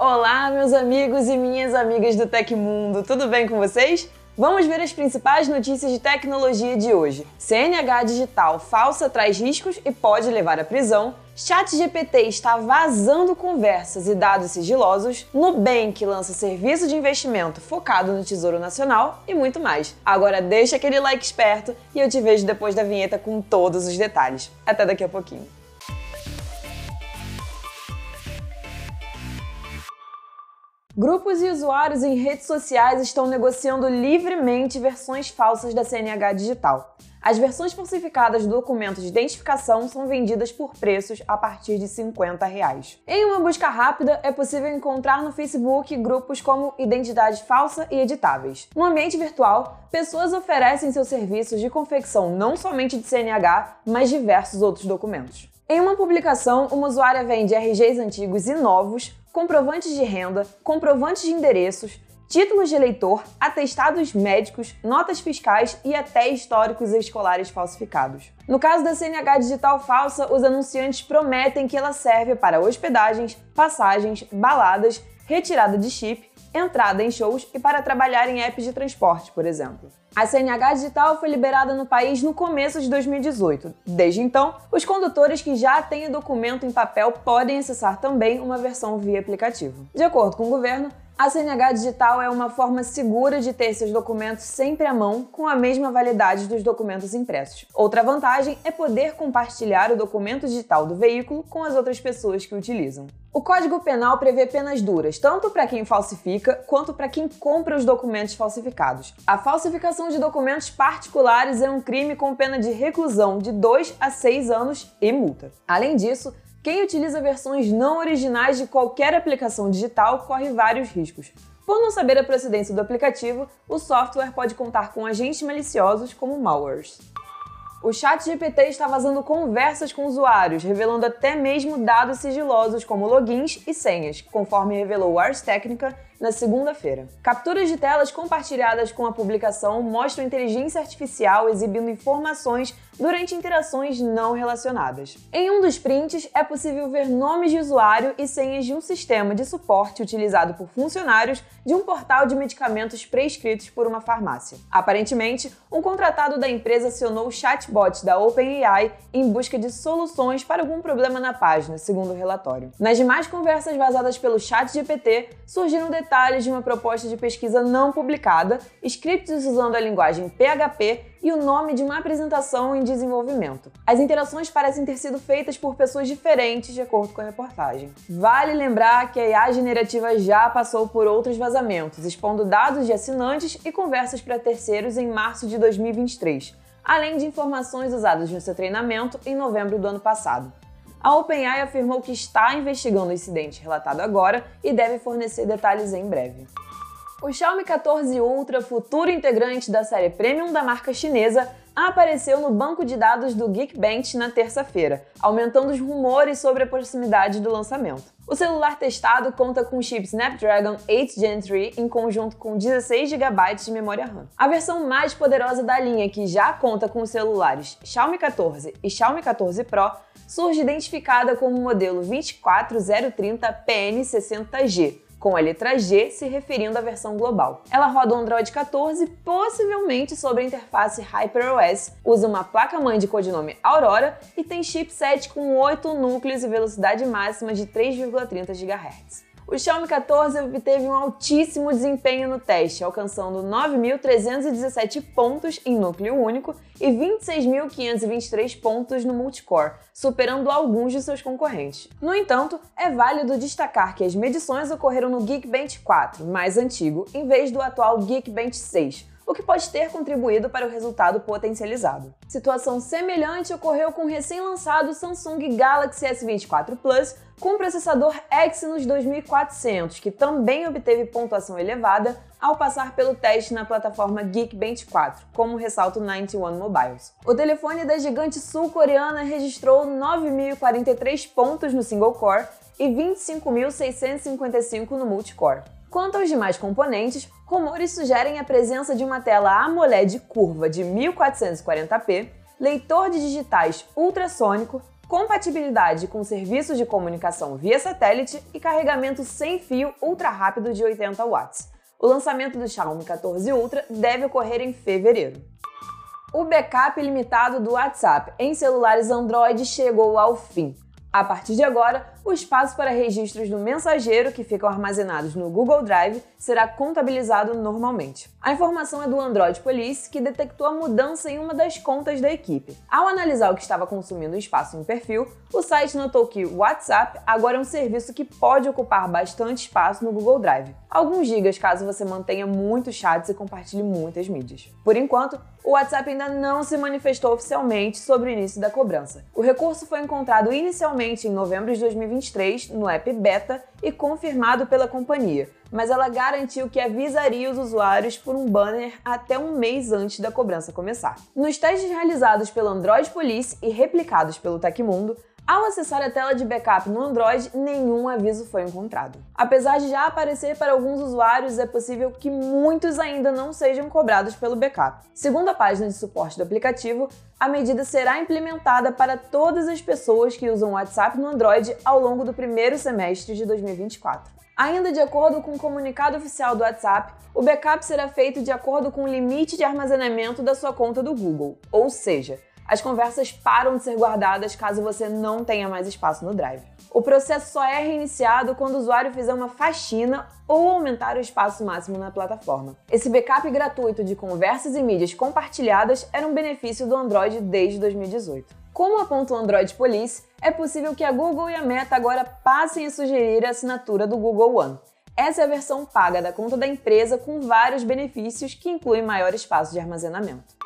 Olá, meus amigos e minhas amigas do Tecmundo, tudo bem com vocês? Vamos ver as principais notícias de tecnologia de hoje. CNH digital falsa traz riscos e pode levar à prisão. ChatGPT está vazando conversas e dados sigilosos. Nubank lança serviço de investimento focado no Tesouro Nacional e muito mais. Agora deixa aquele like esperto e eu te vejo depois da vinheta com todos os detalhes. Até daqui a pouquinho. Grupos e usuários em redes sociais estão negociando livremente versões falsas da CNH digital. As versões falsificadas do documento de identificação são vendidas por preços a partir de 50 reais. Em uma busca rápida, é possível encontrar no Facebook grupos como Identidade Falsa e Editáveis. No ambiente virtual, pessoas oferecem seus serviços de confecção não somente de CNH, mas diversos outros documentos. Em uma publicação, uma usuária vende RGs antigos e novos, comprovantes de renda, comprovantes de endereços, títulos de eleitor, atestados médicos, notas fiscais e até históricos escolares falsificados. No caso da CNH digital falsa, os anunciantes prometem que ela serve para hospedagens, passagens, baladas, retirada de chip, entrada em shows e para trabalhar em apps de transporte, por exemplo. A CNH digital foi liberada no país no começo de 2018. Desde então, os condutores que já têm o documento em papel podem acessar também uma versão via aplicativo. De acordo com o governo, a CNH digital é uma forma segura de ter seus documentos sempre à mão, com a mesma validade dos documentos impressos. Outra vantagem é poder compartilhar o documento digital do veículo com as outras pessoas que o utilizam. O Código Penal prevê penas duras, tanto para quem falsifica quanto para quem compra os documentos falsificados. A falsificação de documentos particulares é um crime com pena de reclusão de 2 a 6 anos e multa. Além disso, quem utiliza versões não originais de qualquer aplicação digital corre vários riscos. Por não saber a procedência do aplicativo, o software pode contar com agentes maliciosos como malwares. O ChatGPT está vazando conversas com usuários, revelando até mesmo dados sigilosos como logins e senhas, conforme revelou o Ars Technica na segunda-feira. Capturas de telas compartilhadas com a publicação mostram inteligência artificial exibindo informações durante interações não relacionadas. Em um dos prints, é possível ver nomes de usuário e senhas de um sistema de suporte utilizado por funcionários de um portal de medicamentos prescritos por uma farmácia. Aparentemente, um contratado da empresa acionou o chatbot da OpenAI em busca de soluções para algum problema na página, segundo o relatório. Nas demais conversas vazadas pelo ChatGPT, surgiram detalhes de uma proposta de pesquisa não publicada, scripts usando a linguagem PHP e o nome de uma apresentação em desenvolvimento. As interações parecem ter sido feitas por pessoas diferentes, de acordo com a reportagem. Vale lembrar que a IA generativa já passou por outros vazamentos, expondo dados de assinantes e conversas para terceiros em março de 2023, além de informações usadas no seu treinamento em novembro do ano passado. A OpenAI afirmou que está investigando o incidente relatado agora e deve fornecer detalhes em breve. O Xiaomi 14 Ultra, futuro integrante da série Premium da marca chinesa, apareceu no banco de dados do Geekbench na terça-feira, aumentando os rumores sobre a proximidade do lançamento. O celular testado conta com o chip Snapdragon 8 Gen 3 em conjunto com 16 GB de memória RAM. A versão mais poderosa da linha, que já conta com os celulares Xiaomi 14 e Xiaomi 14 Pro, surge identificada como o modelo 24030 PN60G, com a letra G se referindo à versão global. Ela roda o Android 14, possivelmente sobre a interface HyperOS, usa uma placa-mãe de codinome Aurora e tem chipset com 8 núcleos e velocidade máxima de 3,30 GHz. O Xiaomi 14 obteve um altíssimo desempenho no teste, alcançando 9.317 pontos em núcleo único e 26.523 pontos no multicore, superando alguns de seus concorrentes. No entanto, é válido destacar que as medições ocorreram no Geekbench 4, mais antigo, em vez do atual Geekbench 6, o que pode ter contribuído para o resultado potencializado. Situação semelhante ocorreu com o recém-lançado Samsung Galaxy S24 Plus com processador Exynos 2400, que também obteve pontuação elevada ao passar pelo teste na plataforma Geekbench 4, como ressalta o 91 Mobiles. O telefone da gigante sul-coreana registrou 9.043 pontos no single core e 25.655 no multicore. Quanto aos demais componentes, rumores sugerem a presença de uma tela AMOLED curva de 1440p, leitor de digitais ultrassônico, compatibilidade com serviços de comunicação via satélite e carregamento sem fio ultra rápido de 80 watts. O lançamento do Xiaomi 14 Ultra deve ocorrer em fevereiro. O backup limitado do WhatsApp em celulares Android chegou ao fim. A partir de agora, o espaço para registros do mensageiro que ficam armazenados no Google Drive será contabilizado normalmente. A informação é do Android Police, que detectou a mudança em uma das contas da equipe. Ao analisar o que estava consumindo espaço em perfil, o site notou que o WhatsApp agora é um serviço que pode ocupar bastante espaço no Google Drive, alguns gigas caso você mantenha muitos chats e compartilhe muitas mídias. Por enquanto, o WhatsApp ainda não se manifestou oficialmente sobre o início da cobrança. O recurso foi encontrado inicialmente em novembro de 2020 2023 no app Beta e confirmado pela companhia, mas ela garantiu que avisaria os usuários por um banner até um mês antes da cobrança começar. Nos testes realizados pelo Android Police e replicados pelo Tecmundo, ao acessar a tela de backup no Android, nenhum aviso foi encontrado. Apesar de já aparecer para alguns usuários, é possível que muitos ainda não sejam cobrados pelo backup. Segundo a página de suporte do aplicativo, a medida será implementada para todas as pessoas que usam o WhatsApp no Android ao longo do primeiro semestre de 2024. Ainda de acordo com o comunicado oficial do WhatsApp, o backup será feito de acordo com o limite de armazenamento da sua conta do Google, ou seja, as conversas param de ser guardadas caso você não tenha mais espaço no Drive. O processo só é reiniciado quando o usuário fizer uma faxina ou aumentar o espaço máximo na plataforma. Esse backup gratuito de conversas e mídias compartilhadas era um benefício do Android desde 2018. Como aponta o Android Police, é possível que a Google e a Meta agora passem a sugerir a assinatura do Google One. Essa é a versão paga da conta da empresa com vários benefícios que incluem maior espaço de armazenamento.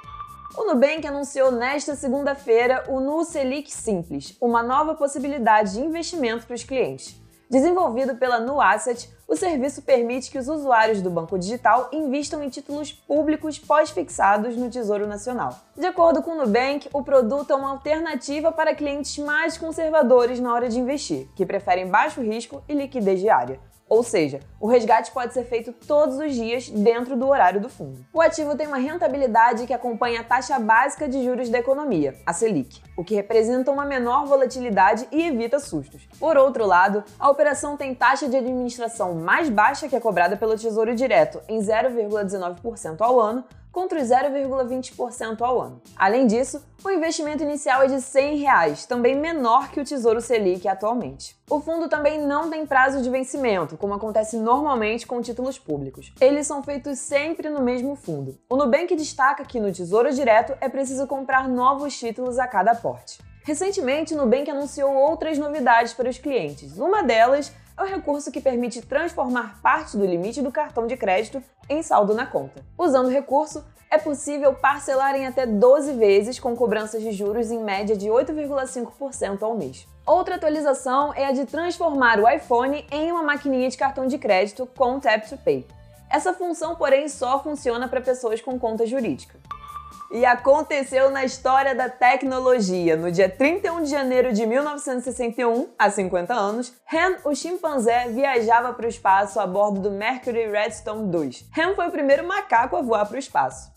O Nubank anunciou nesta segunda-feira o Nu Selic Simples, uma nova possibilidade de investimento para os clientes. Desenvolvido pela Nu Asset, o serviço permite que os usuários do banco digital invistam em títulos públicos pós-fixados no Tesouro Nacional. De acordo com o Nubank, o produto é uma alternativa para clientes mais conservadores na hora de investir, que preferem baixo risco e liquidez diária. Ou seja, o resgate pode ser feito todos os dias dentro do horário do fundo. O ativo tem uma rentabilidade que acompanha a taxa básica de juros da economia, a Selic, o que representa uma menor volatilidade e evita sustos. Por outro lado, a operação tem taxa de administração mais baixa que a cobrada pelo Tesouro Direto, em 0,19% ao ano, contra os 0,20% ao ano. Além disso, o investimento inicial é de 100 reais, também menor que o Tesouro Selic atualmente. O fundo também não tem prazo de vencimento, como acontece normalmente com títulos públicos. Eles são feitos sempre no mesmo fundo. O Nubank destaca que no Tesouro Direto é preciso comprar novos títulos a cada aporte. Recentemente, o Nubank anunciou outras novidades para os clientes. Uma delas é o recurso que permite transformar parte do limite do cartão de crédito em saldo na conta. Usando o recurso, é possível parcelar em até 12 vezes com cobranças de juros em média de 8,5% ao mês. Outra atualização é a de transformar o iPhone em uma maquininha de cartão de crédito com Tap to Pay. Essa função, porém, só funciona para pessoas com conta jurídica e aconteceu na história da tecnologia. No dia 31 de janeiro de 1961, há 50 anos, Ham, o chimpanzé, viajava para o espaço a bordo do Mercury Redstone 2. Ham foi o primeiro macaco a voar para o espaço.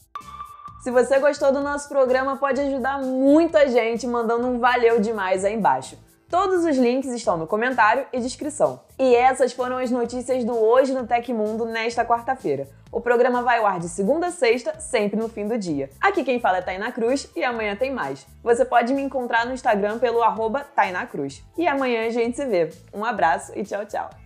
Se você gostou do nosso programa, pode ajudar muita gente mandando um valeu demais aí embaixo. Todos os links estão no comentário e descrição. E essas foram as notícias do Hoje no Tecmundo nesta quarta-feira. O programa vai ao ar de segunda a sexta, sempre no fim do dia. Aqui quem fala é Tainá Cruz e amanhã tem mais. Você pode me encontrar no Instagram pelo arroba Cruz. E amanhã a gente se vê. Um abraço e tchau, tchau.